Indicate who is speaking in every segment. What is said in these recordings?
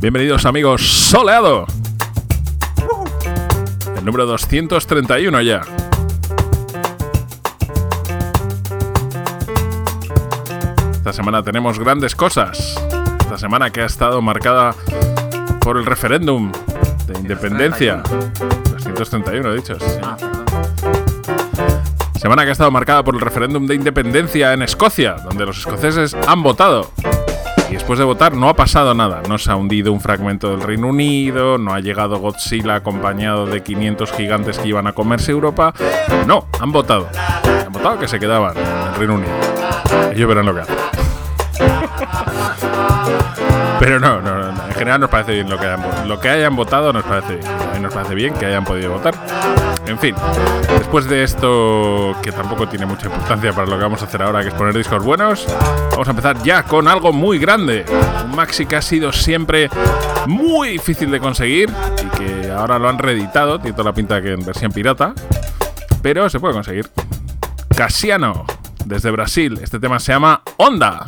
Speaker 1: Bienvenidos amigos, soleado. El número 231 ya. Esta semana tenemos grandes cosas. Esta semana que ha estado marcada por el referéndum de independencia. 231 he dicho. Semana que ha estado marcada por el referéndum de independencia en Escocia, donde los escoceses han votado. Después de votar no ha pasado nada. No se ha hundido un fragmento del Reino Unido, no ha llegado Godzilla acompañado de 500 gigantes que iban a comerse Europa. No, han votado. Han votado que se quedaban en el Reino Unido. Ellos verán lo que hacen. Pero no, no, no, en general nos parece bien lo que hayan, lo que hayan votado, nos parece nos parece bien que hayan podido votar. En fin, después de esto, que tampoco tiene mucha importancia para lo que vamos a hacer ahora, que es poner discos buenos, vamos a empezar ya con algo muy grande. Un maxi que ha sido siempre muy difícil de conseguir y que ahora lo han reeditado, tiene toda la pinta que en versión pirata, pero se puede conseguir. Casiano, desde Brasil, este tema se llama Onda.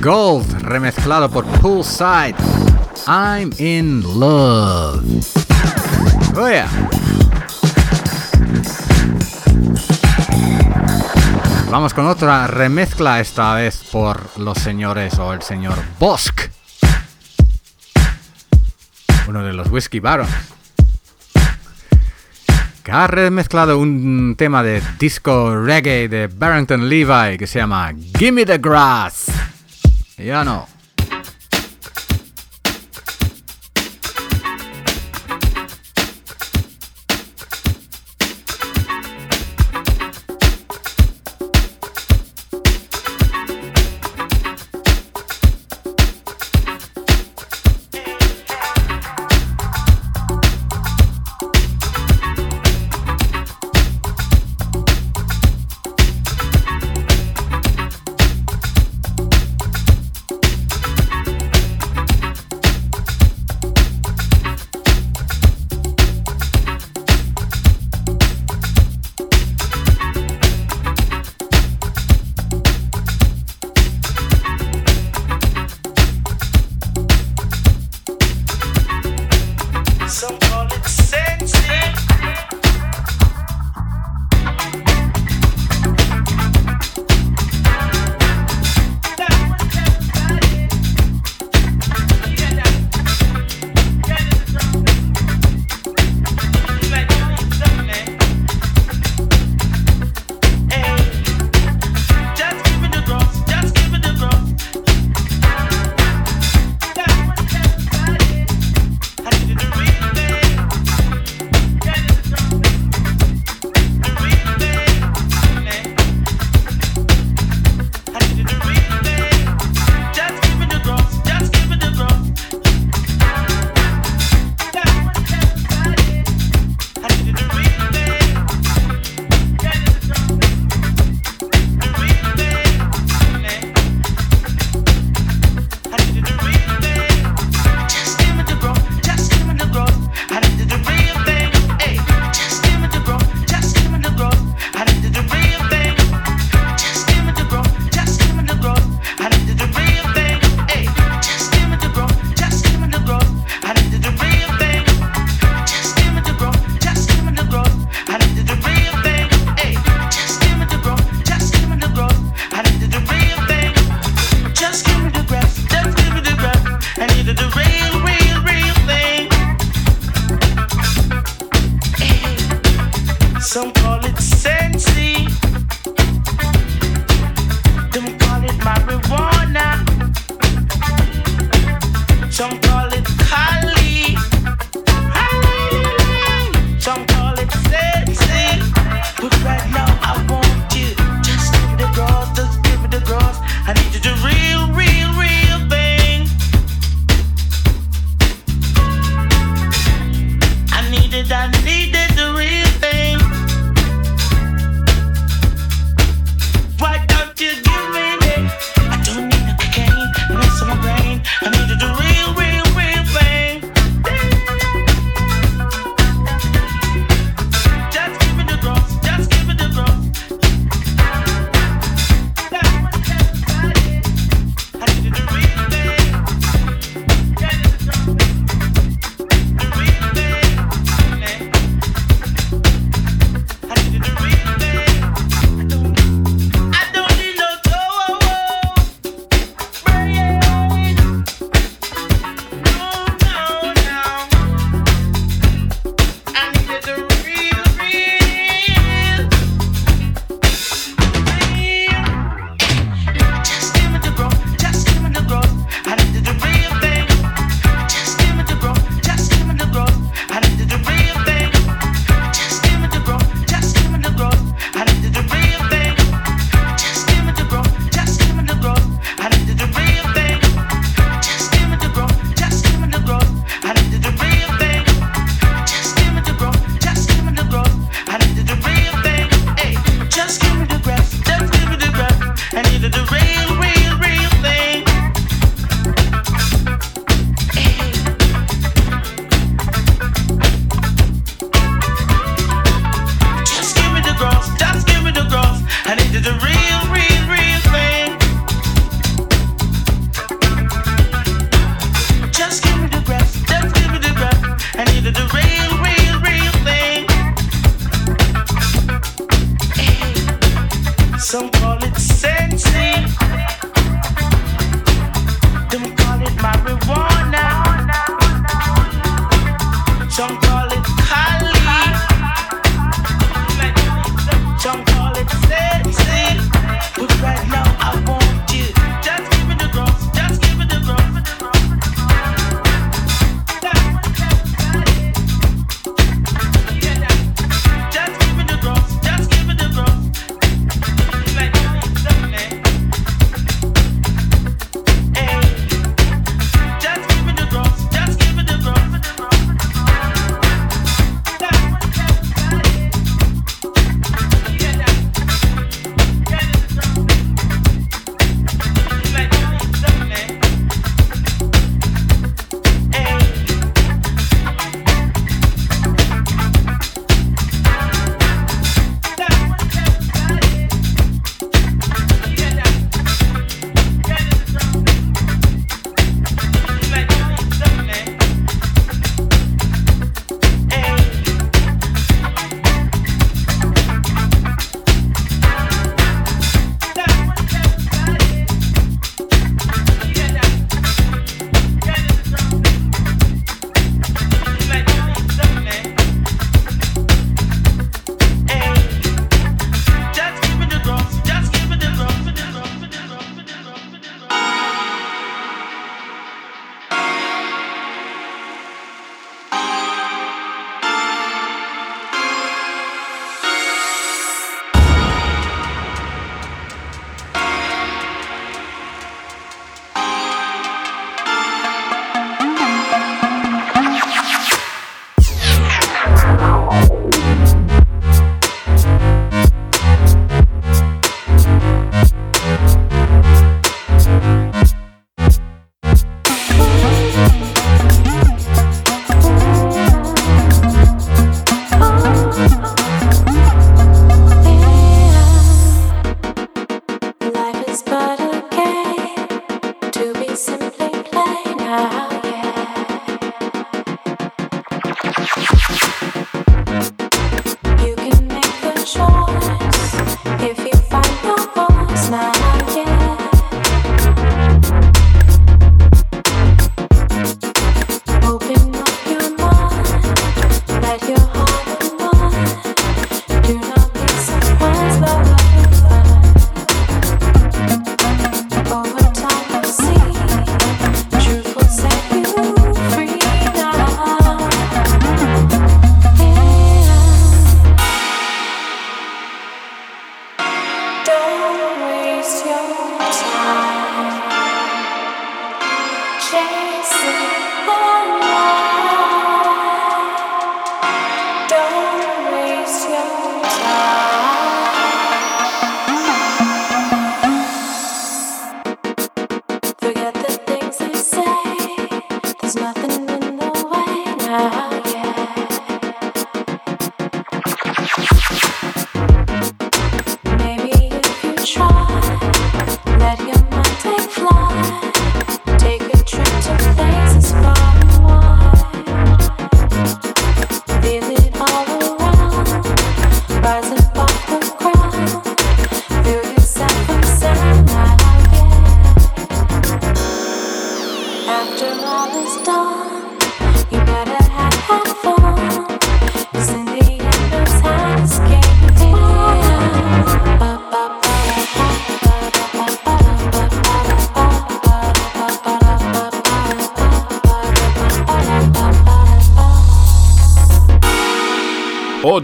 Speaker 2: Gold, remezclado por Poolside. I'm in love. Oh yeah. Vamos con otra remezcla, esta vez por los señores o el señor Bosk. Uno de los Whiskey Barons. Que ha remezclado un tema de disco reggae de Barrington Levi que se llama Gimme the Grass. Ya no.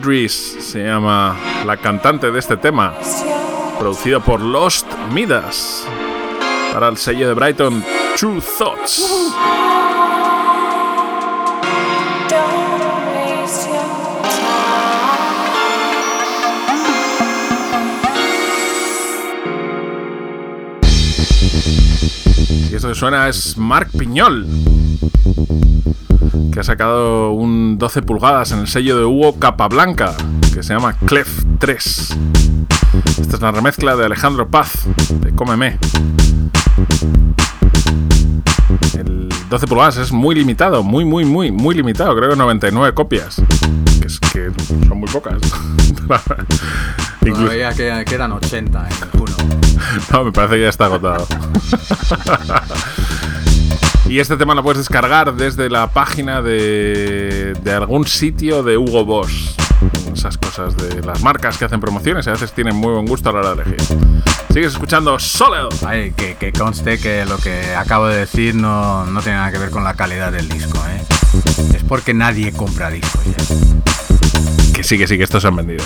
Speaker 1: Se llama la cantante de este tema, producido por Lost Midas, para el sello de Brighton True Thoughts. Y esto que suena es Mark Piñol que ha sacado un 12 pulgadas en el sello de Hugo Capablanca, que se llama Clef 3. Esta es la remezcla de Alejandro Paz, de Cómeme. El 12 pulgadas es muy limitado, muy, muy, muy, muy limitado, creo que 99 copias, que, es, que son muy pocas.
Speaker 3: Incluso... que quedan 80 en uno.
Speaker 1: No, me parece que ya está agotado. Y este tema lo puedes descargar desde la página de, de algún sitio de Hugo Boss. Esas cosas de las marcas que hacen promociones y a veces tienen muy buen gusto a la hora de elegir. Sigues escuchando Solid.
Speaker 3: Ay, que, conste que lo que acabo de decir no, no tiene nada que ver con la calidad del disco, ¿eh? Es porque nadie compra discos ya.
Speaker 1: Que sí, que sí, que estos se han vendido.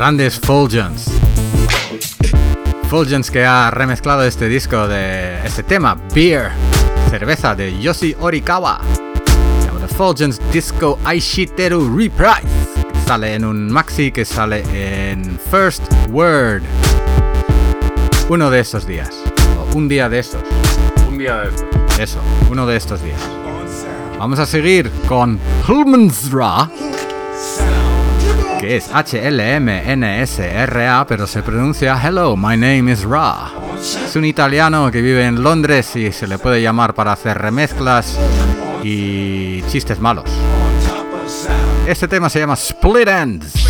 Speaker 3: Grandes Fulgence. Fulgence que ha remezclado este disco de este tema, Beer, cerveza de Yoshi Orikawa. The Fulgence Disco Aishiteru Reprise. Que sale en un maxi que sale en First Word. Uno de estos días. O un día de estos.
Speaker 1: Un día de estos.
Speaker 3: Eso, uno de estos días. Vamos a seguir con Hulmensra.
Speaker 4: Sound.
Speaker 3: que es H-L-M-N-S-R-A, pero se pronuncia Hello, my name is Ra. Es un italiano que vive en Londres y se le puede llamar para hacer remezclas y chistes malos. Este tema se llama Split Ends.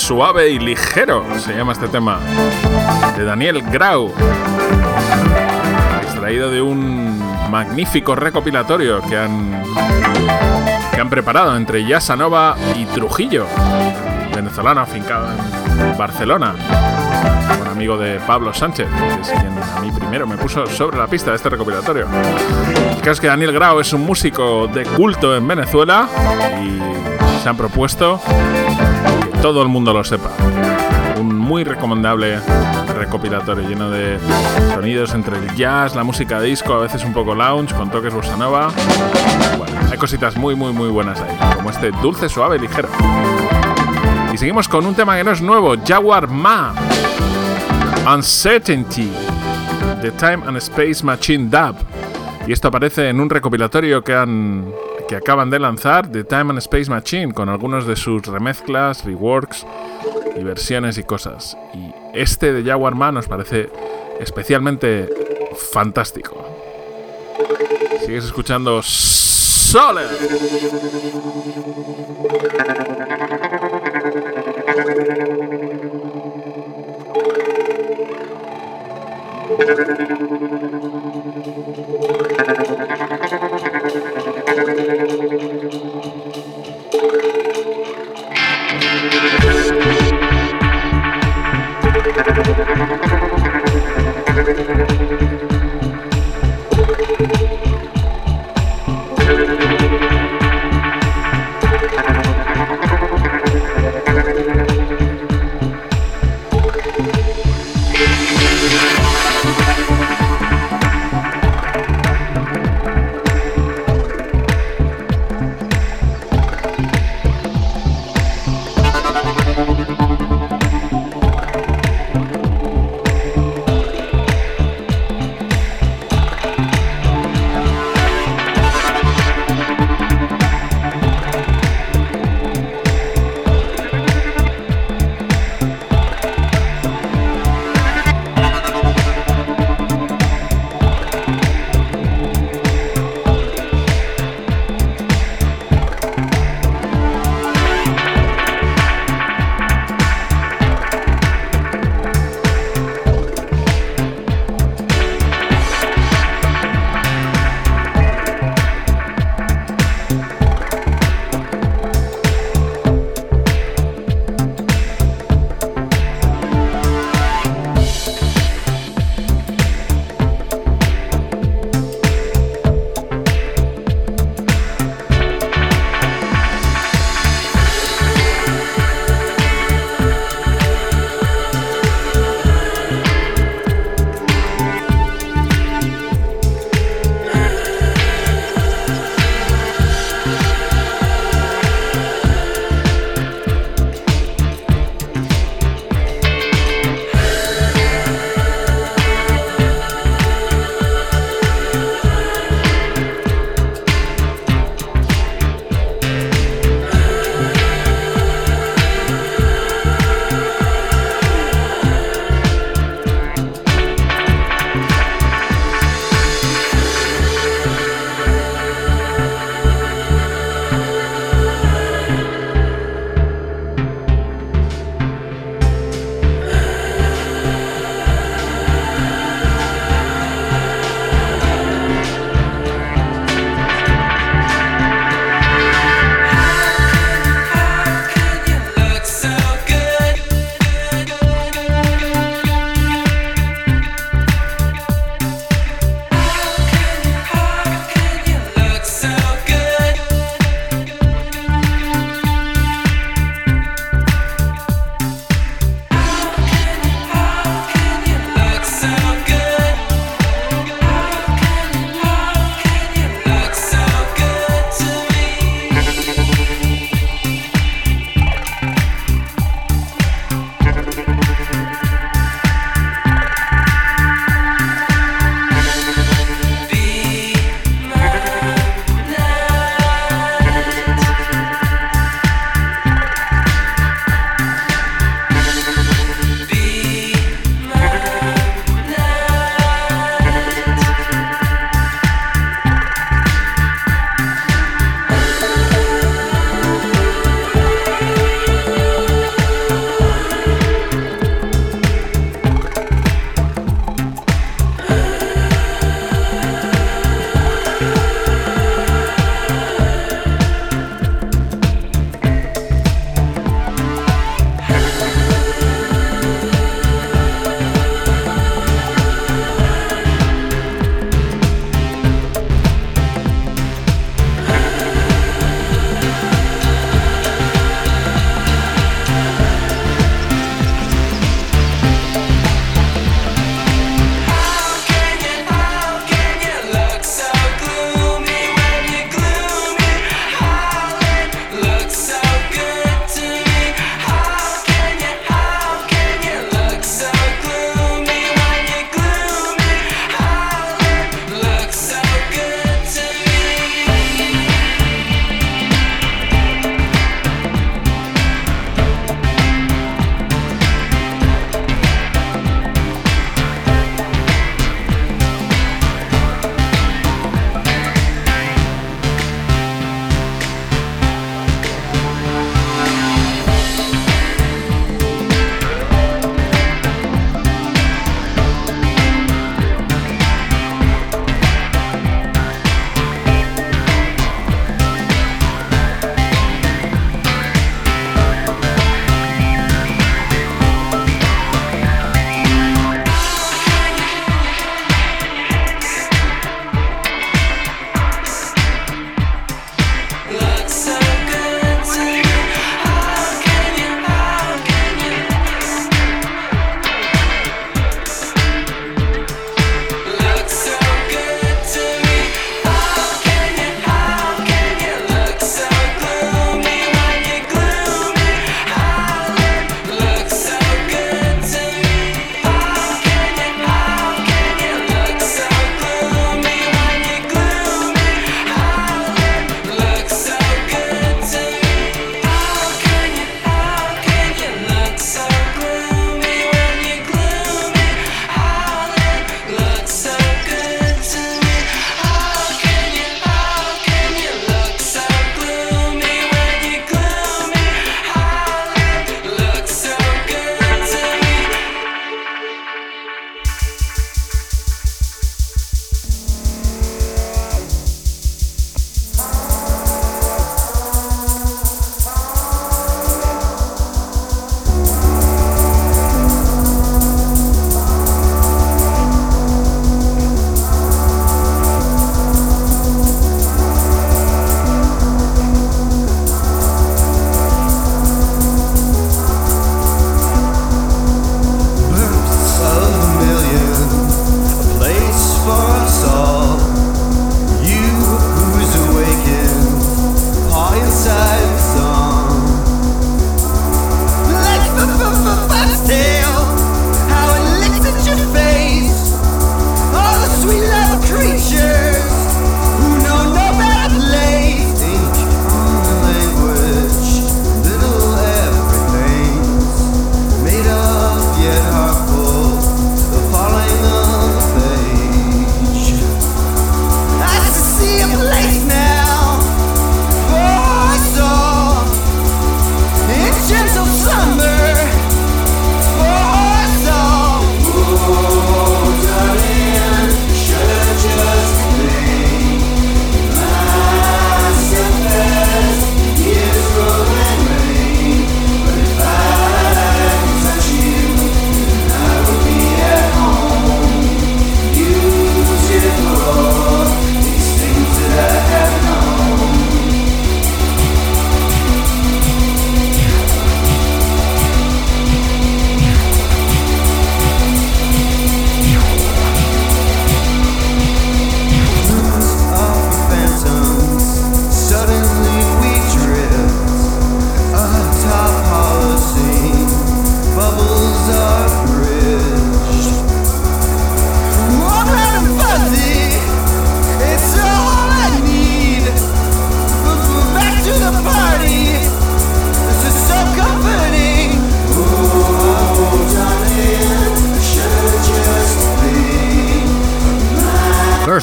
Speaker 1: Suave y ligero se llama este tema. De Daniel Grau. Extraído de un magnífico recopilatorio que han, que han preparado entre Yasanova y Trujillo. Venezolano afincado en Barcelona. Un amigo de Pablo Sánchez, que es quien a mí primero me puso sobre la pista de este recopilatorio. El es que Daniel Grau es un músico de culto en Venezuela y se han propuesto todo el mundo lo sepa. Un muy recomendable recopilatorio lleno de sonidos entre el jazz, la música disco, a veces un poco lounge, con toques bossa nova. Bueno, hay cositas muy, muy, muy buenas ahí, como este dulce, suave ligero. Y seguimos con un tema que no es nuevo, Jaguar Ma. Uncertainty. The Time and Space Machine Dub. Y esto aparece en un recopilatorio que han que acaban de lanzar, The Time and Space Machine, con algunos de sus remezclas, reworks y versiones y cosas. Y este de Jaguar Man nos parece especialmente fantástico. Sigues escuchando Soler.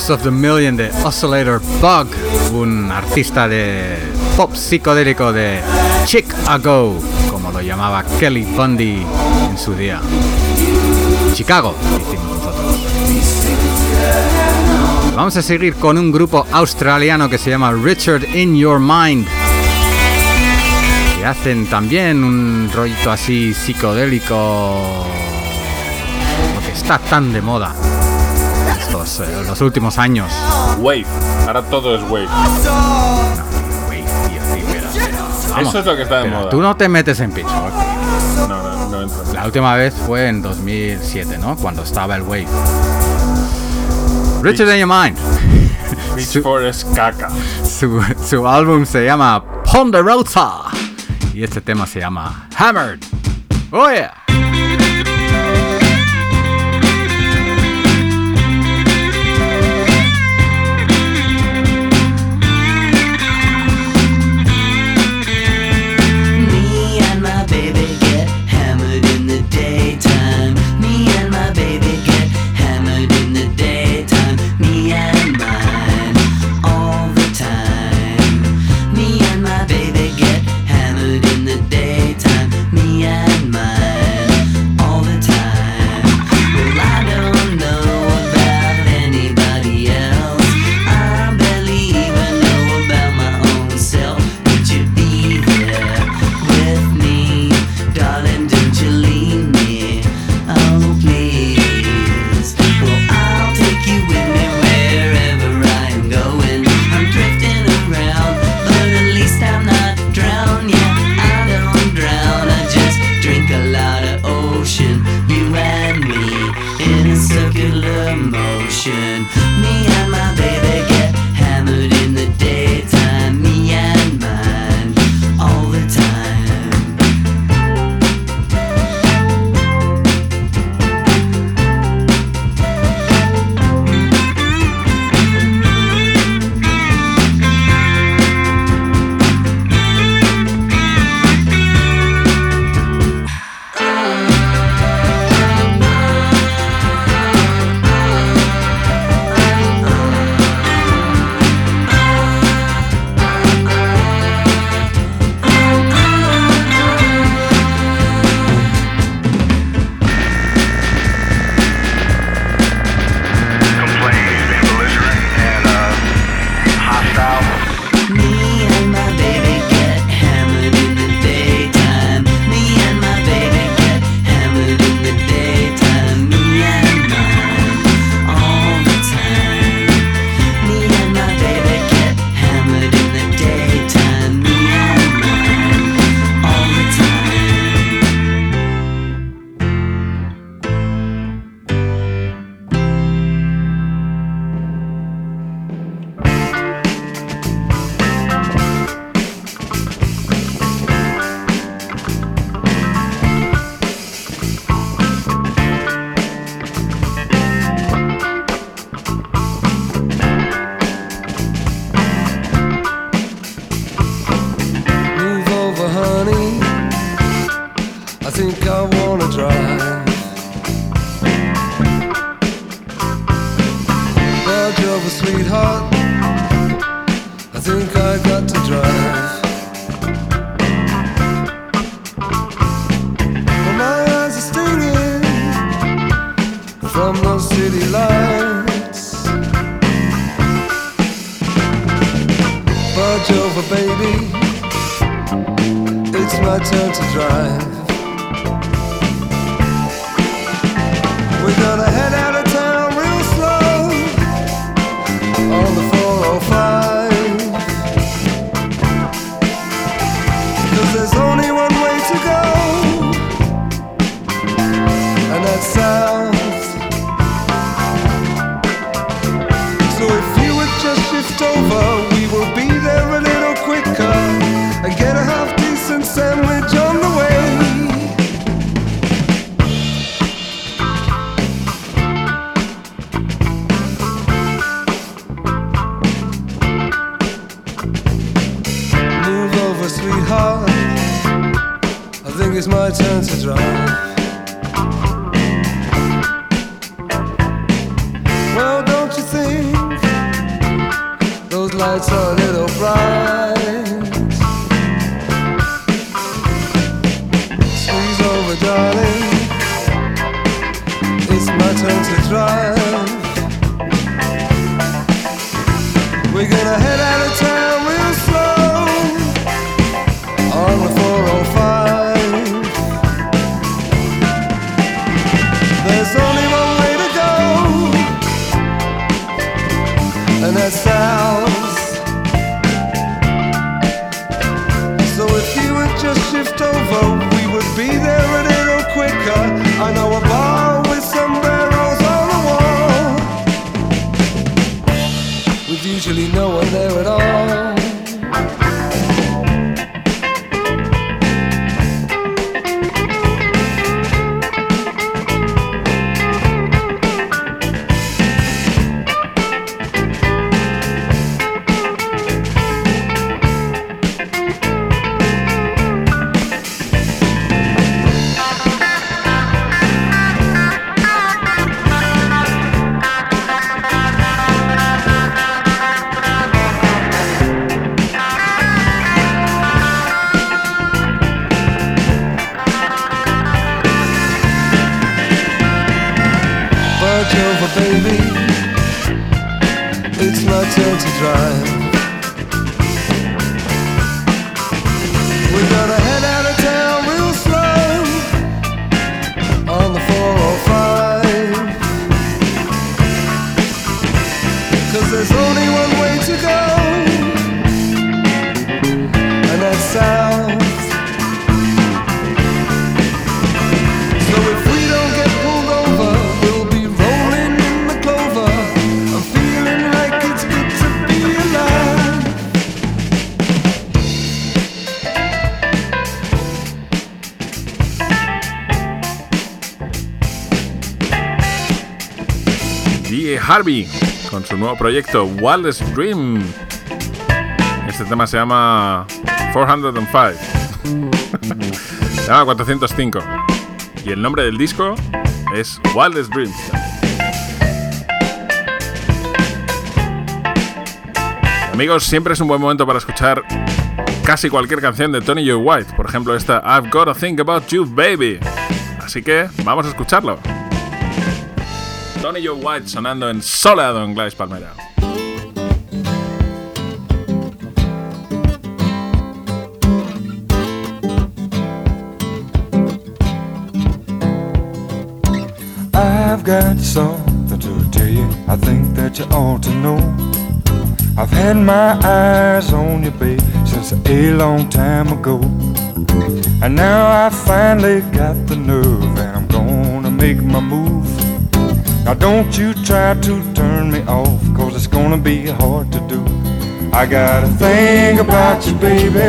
Speaker 5: Of the Million de Oscillator Bug, un artista de pop psicodélico de Chicago, como lo llamaba Kelly Bundy en su día. Chicago, decimos nosotros. Vamos a seguir con un grupo australiano que se llama Richard in Your Mind. Que hacen también un rollito así psicodélico. Lo que está tan de moda. Eh, los últimos años.
Speaker 1: Wave, ahora todo es wave.
Speaker 5: No, wave, tío, tío, pero,
Speaker 1: Eso es lo que está de moda.
Speaker 5: Tú no te metes en pincho.
Speaker 1: No, no, no.
Speaker 5: La última vez fue en 2007, ¿no? Cuando estaba el wave. Richard in Your Mind.
Speaker 1: Beach su, Forest Caca.
Speaker 5: Su, su álbum se llama Ponderosa. Y este tema se llama Hammered. Oh.
Speaker 1: Su nuevo proyecto Wildest Dream. Este tema se llama 405. se llama 405. Y el nombre del disco es Wildest Dream. Amigos, siempre es un buen momento para escuchar casi cualquier canción de Tony Joe White. Por ejemplo, esta I've Gotta Think About You, Baby. Así que vamos a escucharlo. Tony Joe White sonando en Soleado en Gladys Palmera.
Speaker 6: I've got something to tell you. I think that you ought to know. I've had my eyes on you, babe, since a long time ago. And now I finally got the nerve, and I'm gonna make my move. Now don't you try to turn me off, cause it's gonna be hard to do. I got a thing about you, baby,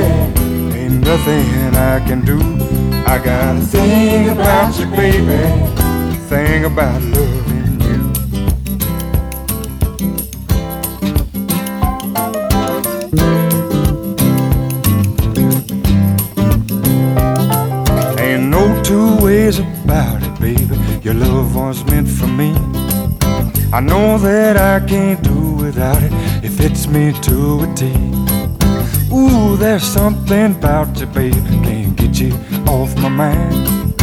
Speaker 6: ain't nothing I can do. I got a thing about you, baby, thing about loving you. Ain't no two ways about it, baby. Your love was meant for me. I know that I can't do without it. It fits me to a T. Ooh, there's something about you, baby. Can't get you off my mind.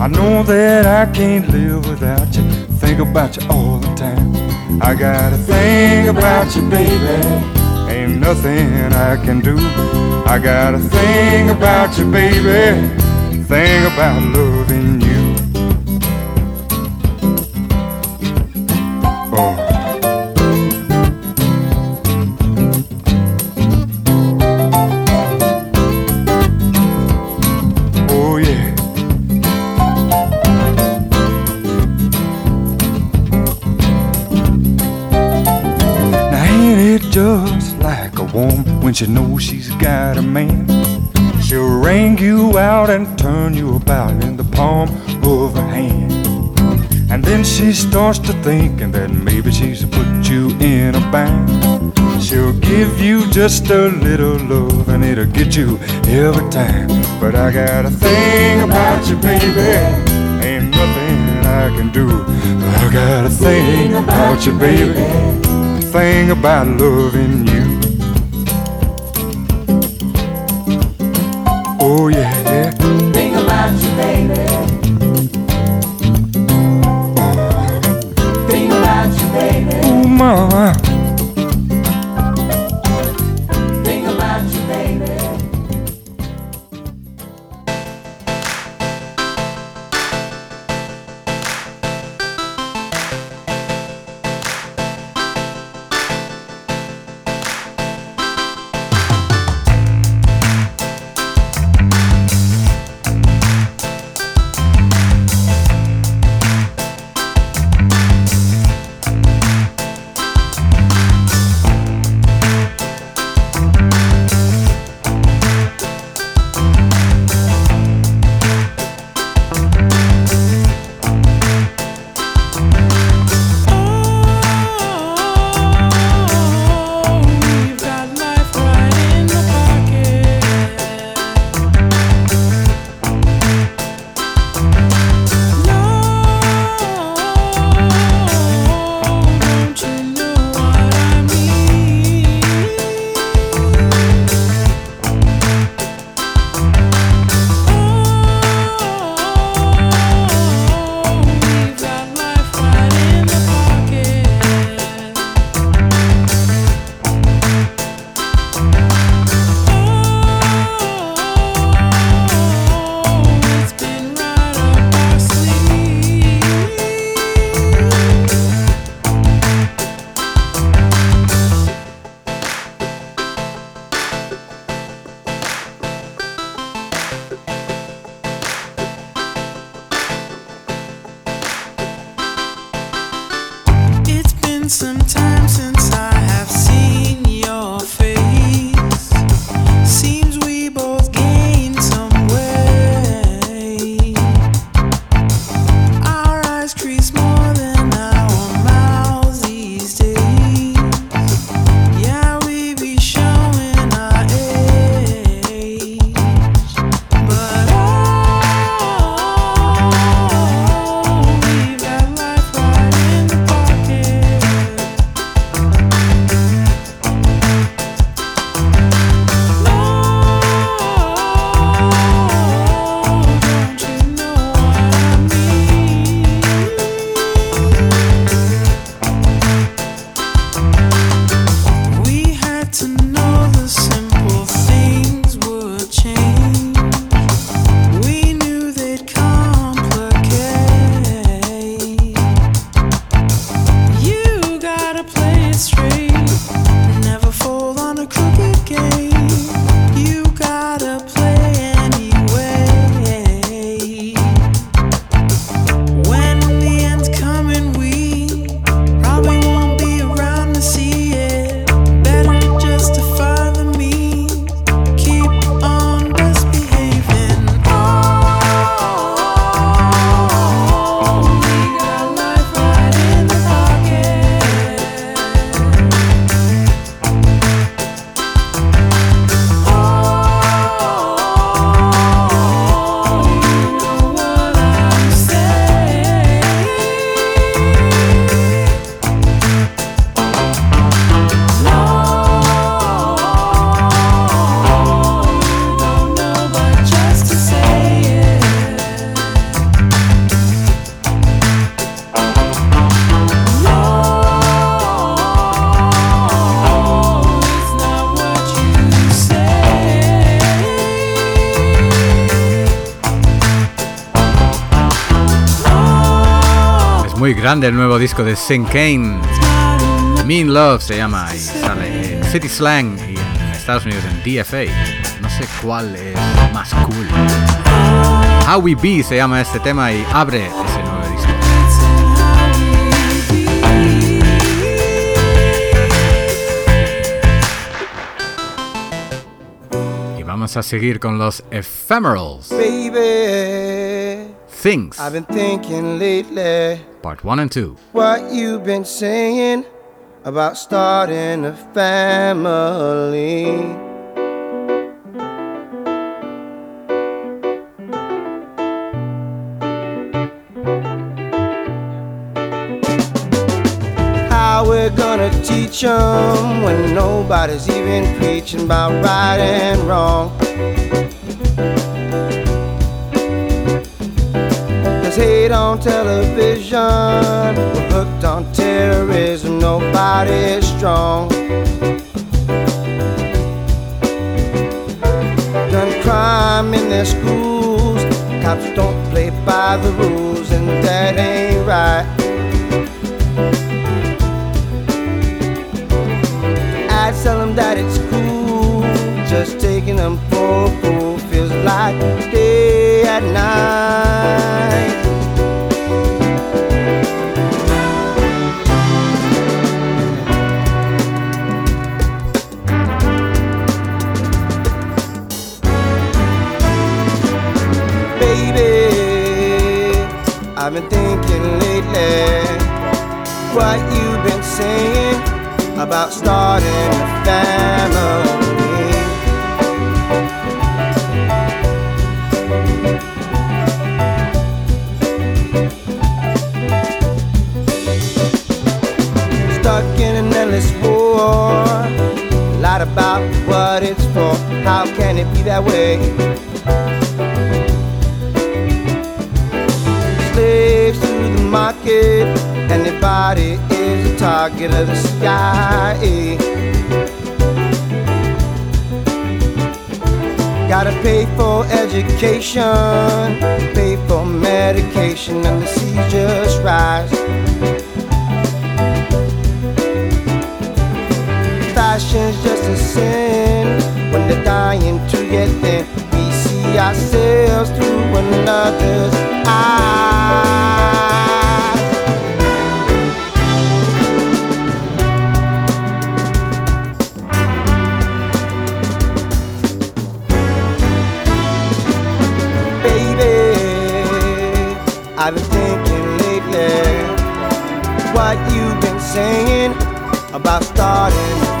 Speaker 6: I know that I can't live without you. Think about you all the time. I got a thing about you, baby. Ain't nothing I can do. I got a thing about you, baby. Thing about loving she knows she's got a man? She'll wring you out and turn you about in the palm of her hand. And then she starts to thinking that maybe she's put you in a bind. She'll give you just a little love and it'll get you every time. But I got a thing about you, baby. Ain't nothing I can do. I got a thing about you, baby. Thing about loving you.
Speaker 7: Oh yeah, yeah.
Speaker 6: Think about you, baby. Think about you, baby.
Speaker 7: Ooh, mama.
Speaker 3: Grande el nuevo disco de Sin Kane. Mean Love se llama y sale en City Slang y en Estados Unidos en DFA. No sé cuál es más cool. How We Be se llama este tema y abre ese nuevo disco. Y vamos a seguir con los Ephemerals. Things,
Speaker 8: I've been thinking lately
Speaker 3: Part 1 and 2.
Speaker 8: what you've been saying about starting a family. How we're gonna teach 'em when nobody's even preaching about right and wrong. There's hate on television. We're hooked on terrorism. nobody's strong. Done crime in their schools. Cops don't play by the rules, and that ain't right. What you've been saying about starting a family. Stuck in an endless war. Lied about what it's for. How can it be that way? Target of the sky. Gotta pay for education, pay for medication, and the seas just rise. Fashion's just a sin when they're dying to get thin. We see ourselves through another's eyes. About starting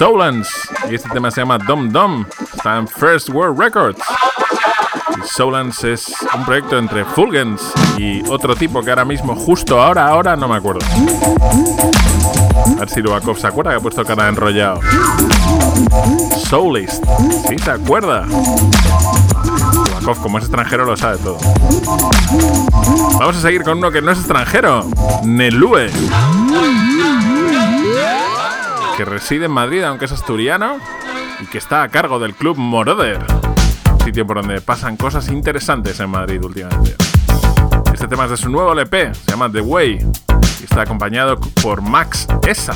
Speaker 9: Solans. Y este tema se llama Dom Dom. Está en First World Records. Y es un proyecto entre Fulgens y otro tipo que ahora mismo, justo ahora, ahora no me acuerdo. A ver si Lubakov se acuerda que ha puesto cara enrollado. Soulist. Sí, se acuerda. Como es extranjero, lo sabe todo. Vamos a seguir con uno que no es extranjero. Nelue. Que reside en Madrid, aunque es asturiano. Y que está a cargo del club Moroder. Sitio por donde pasan cosas interesantes en Madrid últimamente. Este tema es de su nuevo LP, se llama The Way. Y está acompañado por Max Esa.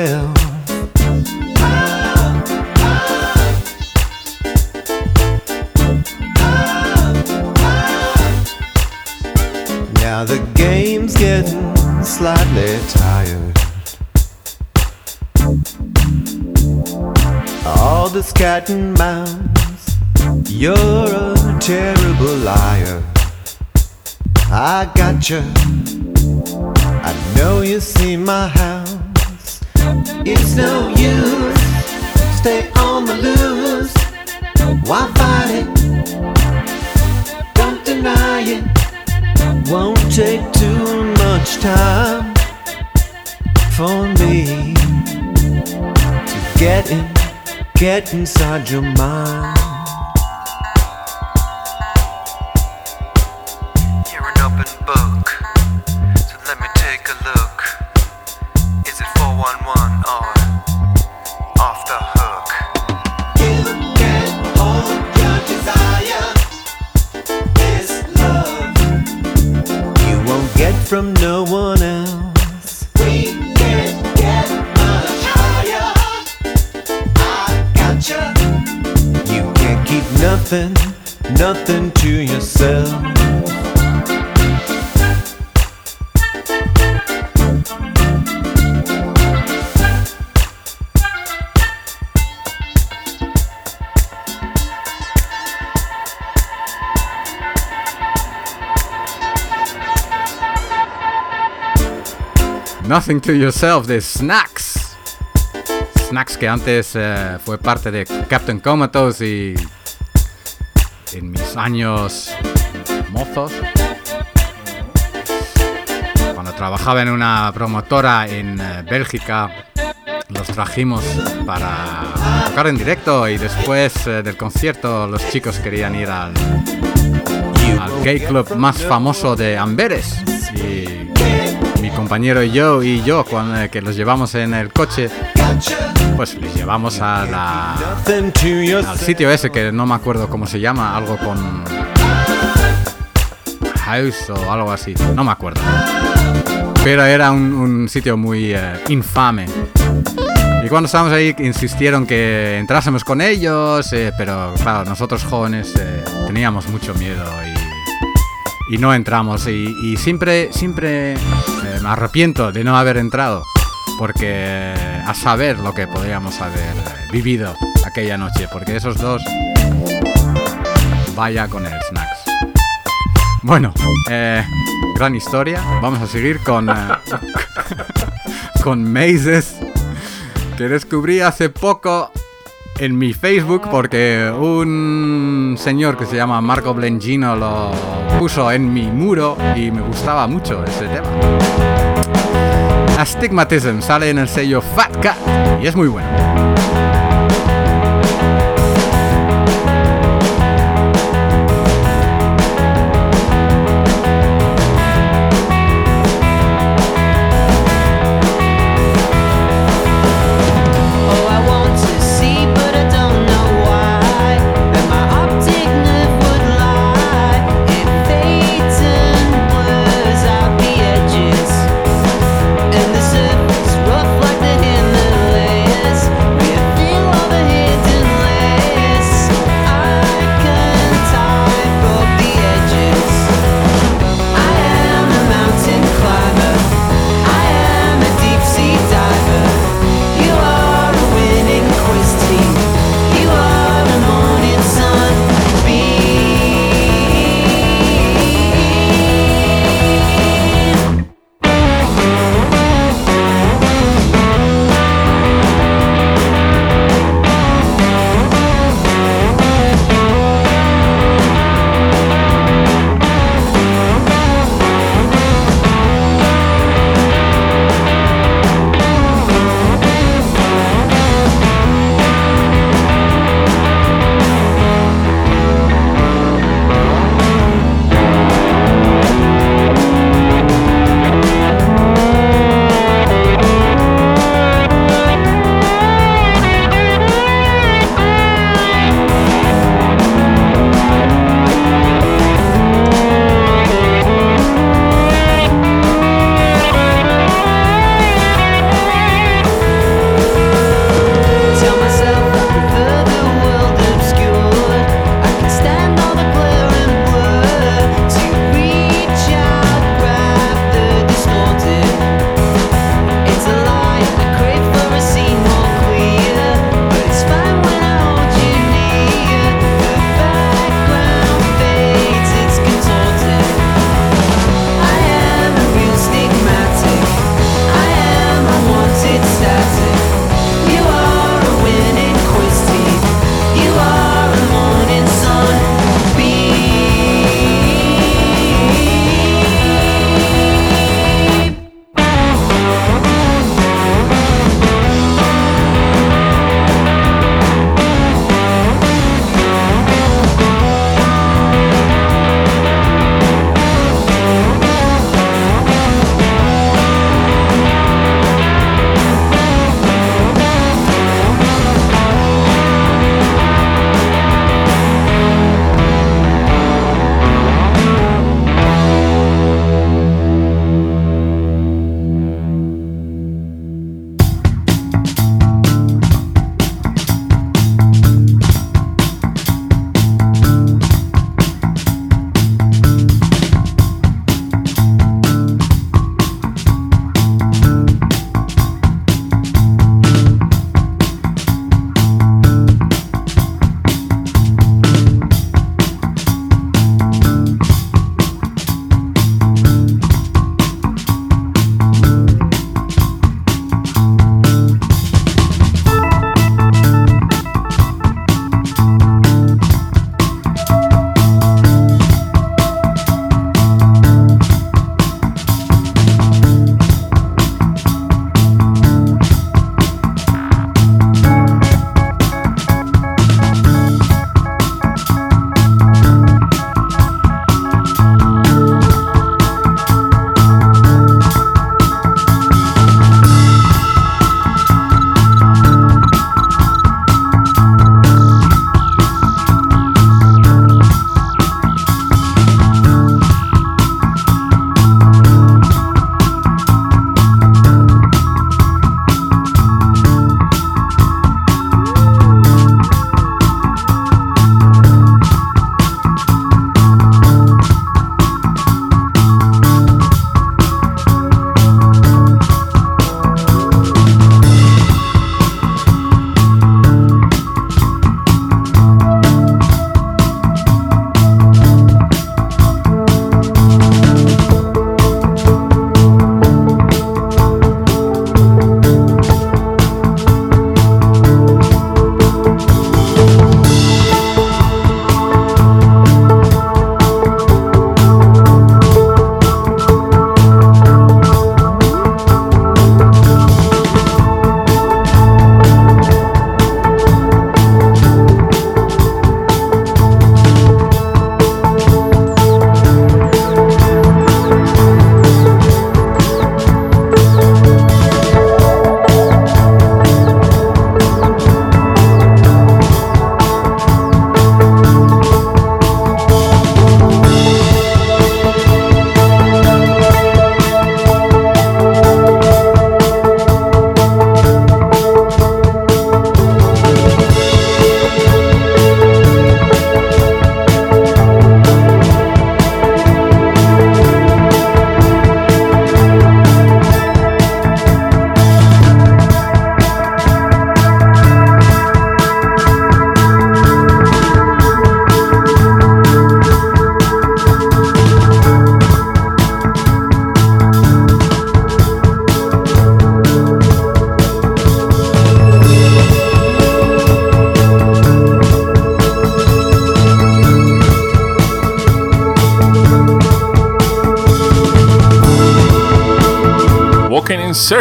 Speaker 4: Yourself. Now the game's getting slightly tired. All this cat and mouse, you're a terrible liar. I got gotcha. I know you see my house. It's no use. Stay on the loose. Why fight it? Don't deny it. Won't take too much time for me to get in, get inside your mind.
Speaker 10: From no one else.
Speaker 4: we can get much higher. I gotcha.
Speaker 10: You can't keep nothing, nothing to
Speaker 3: Nothing to Yourself de Snacks. Snacks que antes eh, fue parte de Captain Comatose y en mis años mozos, cuando trabajaba en una promotora en eh, Bélgica, los trajimos para tocar en directo y después eh, del concierto los chicos querían ir al, al gay club más famoso de Amberes. Compañero yo y yo, cuando, eh, que los llevamos en el coche, pues les llevamos a al sitio ese que no me acuerdo cómo se llama, algo con house o algo así, no me acuerdo. Pero era un, sitio muy eh, infame. Y cuando estábamos ahí insistieron que entrásemos con ellos, eh, pero claro, nosotros jóvenes eh, teníamos mucho miedo y, y no entramos. Y, siempre, siempre me arrepiento de no haber entrado, porque a saber lo que podríamos haber eh, vivido aquella noche, porque esos dos, vaya con el snacks. Bueno, eh, gran historia. Vamos a seguir con, eh, con Mazes, que descubrí hace poco en mi Facebook porque un señor que se llama Marco Blengino lo puso en mi muro y me gustaba mucho ese tema. Astigmatism sale en el sello Fat Cat y es muy bueno.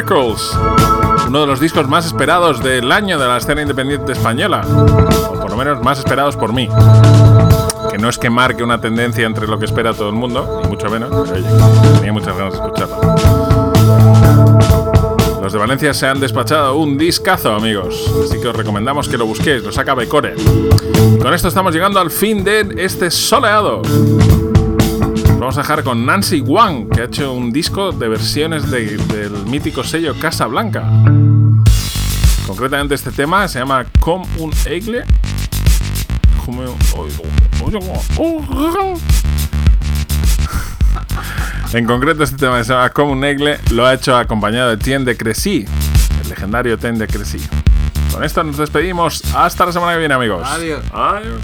Speaker 1: Circles, uno de los discos más esperados del año de la escena independiente española, o por lo menos más esperados por mí. Que no es que marque una tendencia entre lo que espera todo el mundo, ni mucho menos, pero oye, tenía muchas ganas de escucharlo. Los de Valencia se han despachado un discazo, amigos. Así que os recomendamos que lo busquéis, lo saca Becore. Con esto estamos llegando al fin de este soleado. Vamos a dejar con Nancy Wang, que ha hecho un disco de versiones de- del mítico sello Casa Blanca. Concretamente este tema se llama Com un Eigle. Como- En concreto este tema se llama Como un Eigle lo ha hecho acompañado de Tien de Crecy, el legendario Tien de Crecy. Con esto nos despedimos. Hasta la semana que viene, amigos.
Speaker 3: Adiós.
Speaker 1: Adiós.